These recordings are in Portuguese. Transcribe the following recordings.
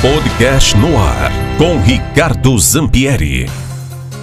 Podcast no ar com Ricardo Zampieri.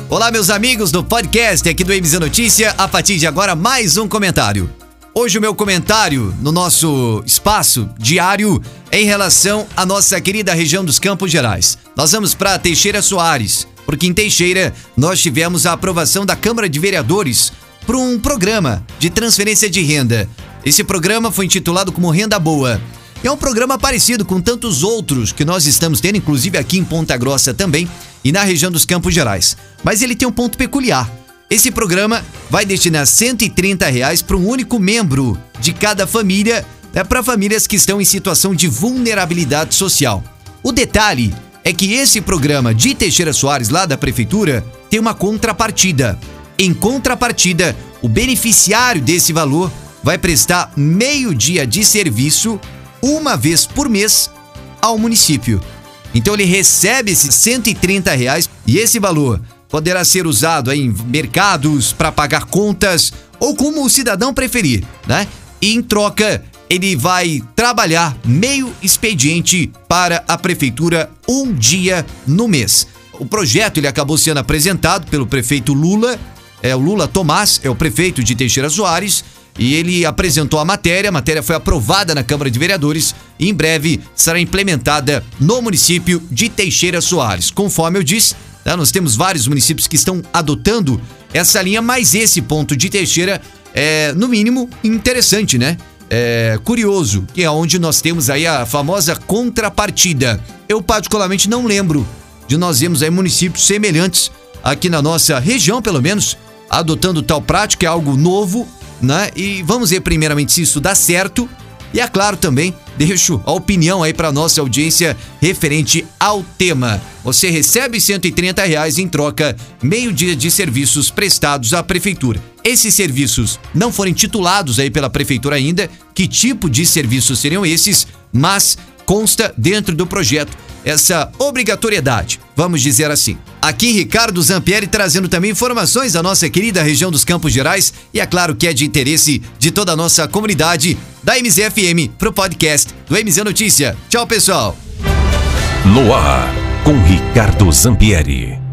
Olá, meus amigos do podcast aqui do MZ Notícia. A partir de agora, mais um comentário. Hoje, o meu comentário no nosso espaço diário é em relação à nossa querida região dos Campos Gerais. Nós vamos para Teixeira Soares, porque em Teixeira nós tivemos a aprovação da Câmara de Vereadores para um programa de transferência de renda. Esse programa foi intitulado como Renda Boa. É um programa parecido com tantos outros que nós estamos tendo, inclusive aqui em Ponta Grossa também e na região dos Campos Gerais. Mas ele tem um ponto peculiar. Esse programa vai destinar 130 reais para um único membro de cada família, é para famílias que estão em situação de vulnerabilidade social. O detalhe é que esse programa de Teixeira Soares, lá da prefeitura, tem uma contrapartida. Em contrapartida, o beneficiário desse valor vai prestar meio dia de serviço uma vez por mês ao município. Então ele recebe esses 130 reais e esse valor poderá ser usado em mercados para pagar contas ou como o cidadão preferir, né? E em troca ele vai trabalhar meio expediente para a prefeitura um dia no mês. O projeto ele acabou sendo apresentado pelo prefeito Lula, é o Lula Tomás, é o prefeito de Teixeira Soares, e ele apresentou a matéria. A matéria foi aprovada na Câmara de Vereadores e em breve será implementada no município de Teixeira Soares. Conforme eu disse, né, nós temos vários municípios que estão adotando essa linha, mas esse ponto de Teixeira é, no mínimo, interessante, né? É curioso, que é onde nós temos aí a famosa contrapartida. Eu particularmente não lembro de nós vermos aí municípios semelhantes aqui na nossa região, pelo menos, adotando tal prática, é algo novo né? E vamos ver primeiramente se isso dá certo. E é claro também, deixo a opinião aí para nossa audiência referente ao tema. Você recebe 130 reais em troca meio dia de serviços prestados à prefeitura. Esses serviços não forem titulados aí pela prefeitura ainda, que tipo de serviços seriam esses, mas consta dentro do projeto essa obrigatoriedade, vamos dizer assim. Aqui Ricardo Zampieri trazendo também informações da nossa querida região dos Campos Gerais e é claro que é de interesse de toda a nossa comunidade da MZFM pro podcast do MZ Notícia. Tchau, pessoal. No ar com Ricardo Zampieri.